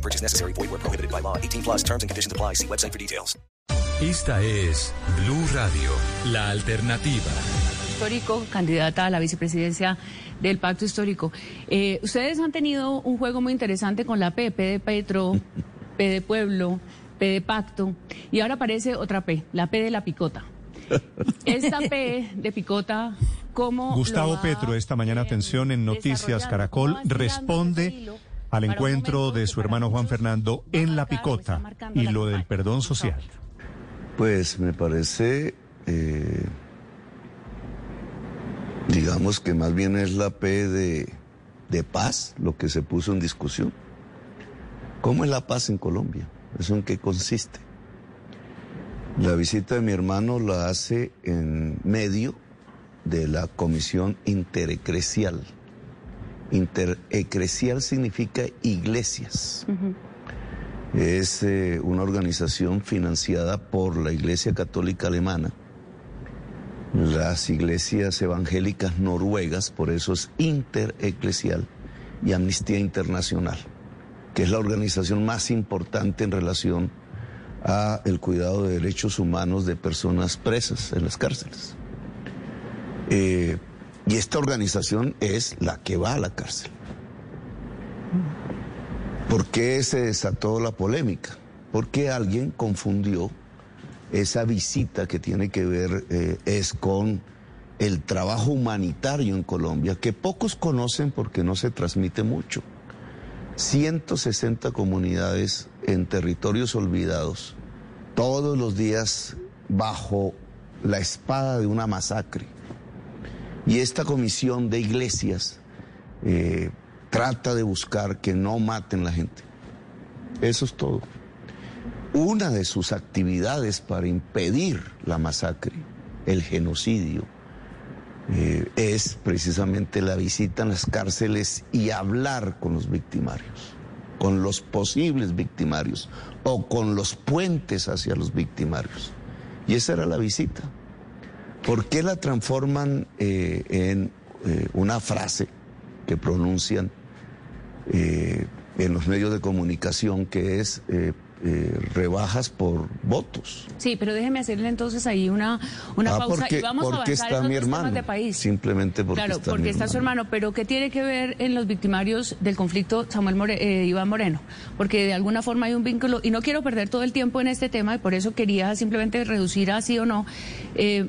No purchase necessary. Void where prohibited by law. 18 plus terms and conditions apply. See website for details. Esta es Blue Radio, la alternativa. Histórico, candidata a la vicepresidencia del Pacto Histórico. Eh, ustedes han tenido un juego muy interesante con la P, P de Petro, P de Pueblo, P de Pacto, y ahora aparece otra P, la P de la Picota. Esta P de Picota, ¿cómo Gustavo lo va Petro, esta mañana, a atención, en Noticias? Caracol, ¿Cómo va estirando responde al encuentro de su hermano Juan Fernando en La Picota y lo del perdón social. Pues me parece, eh, digamos que más bien es la P de, de paz lo que se puso en discusión. ¿Cómo es la paz en Colombia? ¿Eso en qué consiste? La visita de mi hermano la hace en medio de la comisión interecresial. Interecresial significa iglesias. Es eh, una organización financiada por la Iglesia Católica Alemana, las iglesias evangélicas noruegas, por eso es intereclesial, y Amnistía Internacional, que es la organización más importante en relación a el cuidado de derechos humanos de personas presas en las cárceles. Eh, y esta organización es la que va a la cárcel. ¿Por qué se desató la polémica? Porque alguien confundió esa visita que tiene que ver eh, es con el trabajo humanitario en Colombia, que pocos conocen porque no se transmite mucho. 160 comunidades en territorios olvidados, todos los días bajo la espada de una masacre. Y esta comisión de iglesias eh, trata de buscar que no maten la gente. Eso es todo. Una de sus actividades para impedir la masacre, el genocidio, eh, es precisamente la visita en las cárceles y hablar con los victimarios, con los posibles victimarios o con los puentes hacia los victimarios. Y esa era la visita. ¿Por qué la transforman eh, en eh, una frase que pronuncian eh, en los medios de comunicación que es eh, rebajas por votos? Sí, pero déjeme hacerle entonces ahí una, una Ah, pausa porque, y vamos a porque avanzar está en mi hermano. de país. Simplemente porque claro, está porque mi está su hermano, pero ¿qué tiene que ver en los victimarios del conflicto Samuel More- eh, Iván Moreno? Porque de alguna forma hay un vínculo, y no quiero perder todo el tiempo en este tema, y por eso quería simplemente reducir a sí o no. Eh,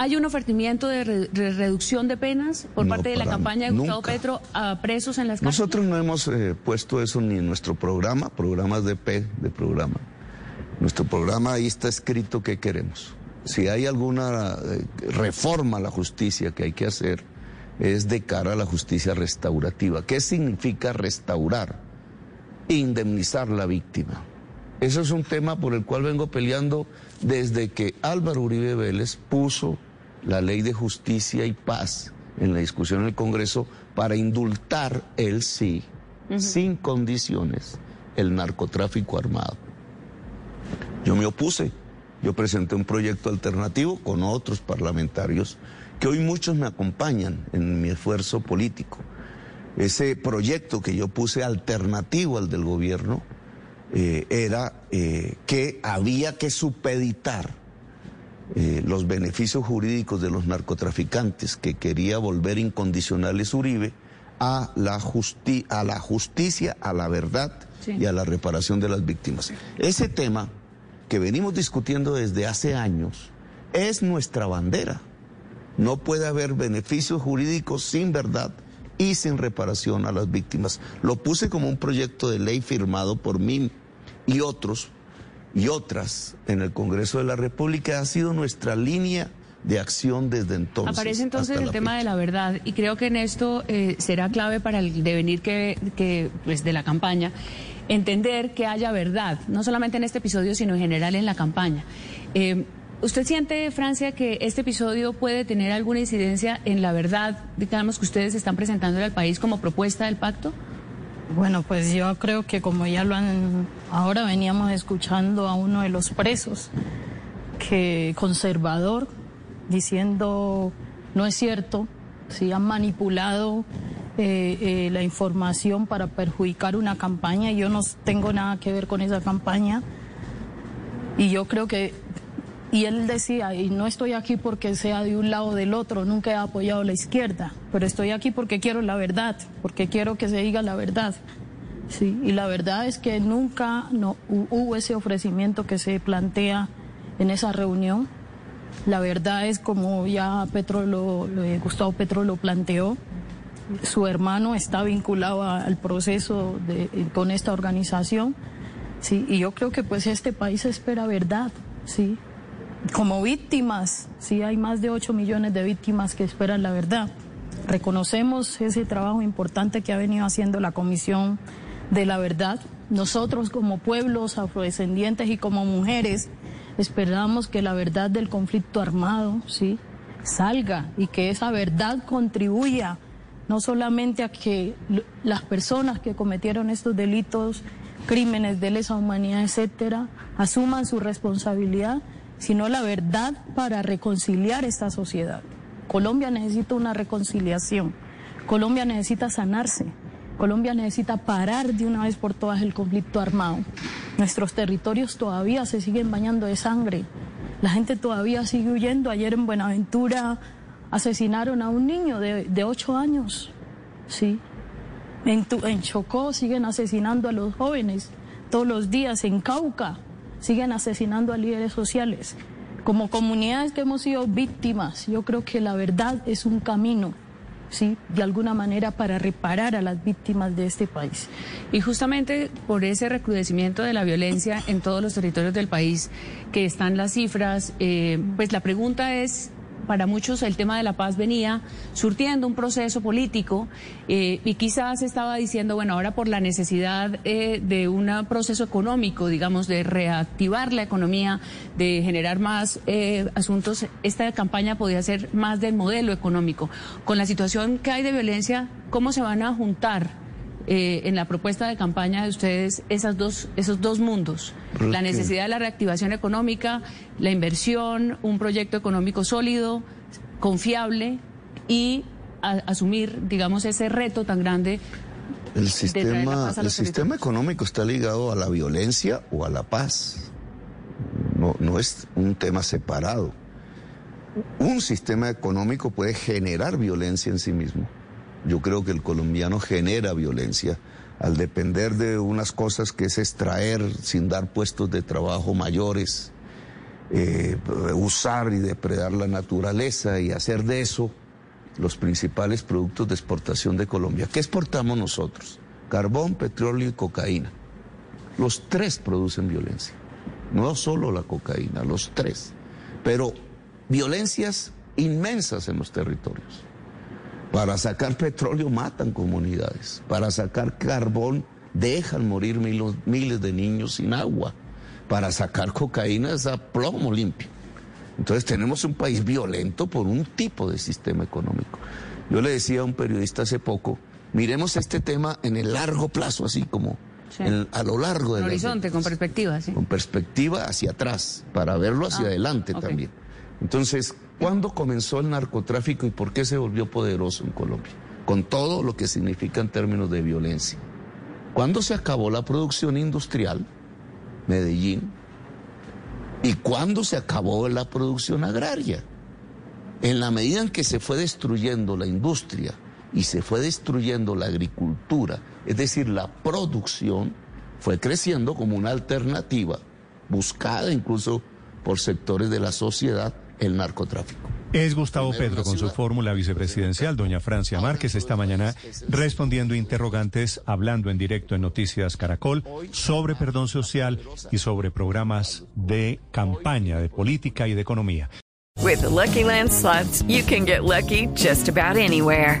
¿Hay un ofertimiento de, re- de reducción de penas por No, parte de la campaña de Gustavo nunca. Petro a presos en las cárceles? Nosotros no hemos eh, puesto eso ni en nuestro programa, programas de P de programa. Nuestro programa ahí está escrito qué queremos. Si hay alguna eh, reforma a la justicia que hay que hacer, es de cara a la justicia restaurativa. ¿Qué significa restaurar? Indemnizar la víctima. Eso es un tema por el cual vengo peleando desde que Álvaro Uribe Vélez puso la ley de justicia y paz en la discusión en el Congreso para indultar, él sí, sin condiciones, el narcotráfico armado. Yo me opuse, yo presenté un proyecto alternativo con otros parlamentarios que hoy muchos me acompañan en mi esfuerzo político. Ese proyecto que yo puse alternativo al del gobierno eh, era eh, que había que supeditar eh, los beneficios jurídicos de los narcotraficantes que quería volver incondicionales Uribe a la, justi- a la justicia, a la verdad Sí. y a la reparación de las víctimas. Ese tema que venimos discutiendo desde hace años es nuestra bandera. No puede haber beneficios jurídicos sin verdad y sin reparación a las víctimas. Lo puse como un proyecto de ley firmado por mí y otros y otras en el Congreso de la República. Ha sido nuestra línea de acción desde entonces. Aparece entonces el tema fecha. de la verdad y creo que en esto eh, será clave para el devenir que, que, pues, de la campaña. entender que haya verdad, no solamente en este episodio, sino en general en la campaña. Eh, ¿Usted siente, Francia, que este episodio puede tener alguna incidencia en la verdad, digamos, que ustedes están presentando al país como propuesta del pacto? Bueno, pues yo creo que como ya lo han, ahora veníamos escuchando a uno de los presos, que conservador, diciendo no es cierto, si han manipulado eh, eh, la información para perjudicar una campaña. Yo no tengo nada que ver con esa campaña. Y yo creo que, y él decía, y no estoy aquí porque sea de un lado o del otro, nunca he apoyado la izquierda, pero estoy aquí porque quiero la verdad, porque quiero que se diga la verdad. Sí, y la verdad es que nunca no, hubo ese ofrecimiento que se plantea en esa reunión. La verdad es como ya Petro lo, Gustavo Petro lo planteó, su hermano está vinculado al proceso de, con esta organización, sí, y yo creo que pues este país espera verdad, sí. Como víctimas, sí, hay más de 8 millones de víctimas que esperan la verdad. Reconocemos ese trabajo importante que ha venido haciendo la Comisión de la Verdad. Nosotros como pueblos afrodescendientes y como mujeres esperamos que la verdad del conflicto armado, sí, salga y que esa verdad contribuya no solamente a que las personas que cometieron estos delitos, crímenes de lesa humanidad, etcétera, asuman su responsabilidad, sino la verdad para reconciliar esta sociedad. Colombia necesita una reconciliación. Colombia necesita sanarse. Colombia necesita parar de una vez por todas el conflicto armado. Nuestros territorios todavía se siguen bañando de sangre. La gente todavía sigue huyendo. Ayer en Buenaventura asesinaron a un niño de, de ocho años, ¿sí? En, en Chocó siguen asesinando a los jóvenes todos los días, en Cauca siguen asesinando a líderes sociales. Como comunidades que hemos sido víctimas, yo creo que la verdad es un camino. ¿sí? de alguna manera para reparar a las víctimas de este país. Y justamente por ese recrudecimiento de la violencia en todos los territorios del país, que están las cifras, eh, pues la pregunta es para muchos el tema de la paz venía surtiendo un proceso político eh, y quizás estaba diciendo, bueno, ahora por la necesidad eh, de un proceso económico, digamos, de reactivar la economía, de generar más eh, asuntos, esta campaña podía ser más del modelo económico. Con la situación que hay de violencia, ¿cómo se van a juntar? Eh, en la propuesta de campaña de ustedes esas dos, esos dos mundos, la necesidad de la reactivación económica, la inversión, un proyecto económico sólido, confiable y asumir, digamos, ese reto tan grande. El sistema, el sistema económico está ligado a la violencia o a la paz. No, no es un tema separado. Un sistema económico puede generar violencia en sí mismo yo creo que el colombiano genera violencia al depender de unas cosas que es extraer sin dar puestos de trabajo mayores, eh, usar y depredar la naturaleza y hacer de eso los principales productos de exportación de Colombia. ¿Qué exportamos nosotros? Carbón, petróleo y cocaína. Los tres producen violencia. No solo la cocaína, los tres. Pero violencias inmensas en los territorios. Para sacar petróleo matan comunidades. Para sacar carbón dejan morir miles de niños sin agua. Para sacar cocaína es a plomo limpio. Entonces tenemos un país violento por un tipo de sistema económico. Yo le decía a un periodista hace poco, miremos este tema en el largo plazo, así como a lo largo del horizonte, con perspectiva, sí. Con perspectiva hacia atrás, para verlo hacia ah, adelante también. Entonces, ¿Cuándo comenzó el narcotráfico y por qué se volvió poderoso en Colombia? Con todo lo que significa en términos de violencia. ¿Cuándo se acabó la producción industrial? Medellín. ¿Y cuándo se acabó la producción agraria? En la medida en que se fue destruyendo la industria y se fue destruyendo la agricultura, es decir, la producción, fue creciendo como una alternativa buscada incluso por sectores de la sociedad el narcotráfico. Es Gustavo Petro con su fórmula vicepresidencial, doña Francia Márquez, esta mañana respondiendo interrogantes, hablando en directo en Noticias Caracol sobre perdón social y sobre programas de campaña, de política y de economía. With Lucky Land slots, you can get lucky just about anywhere.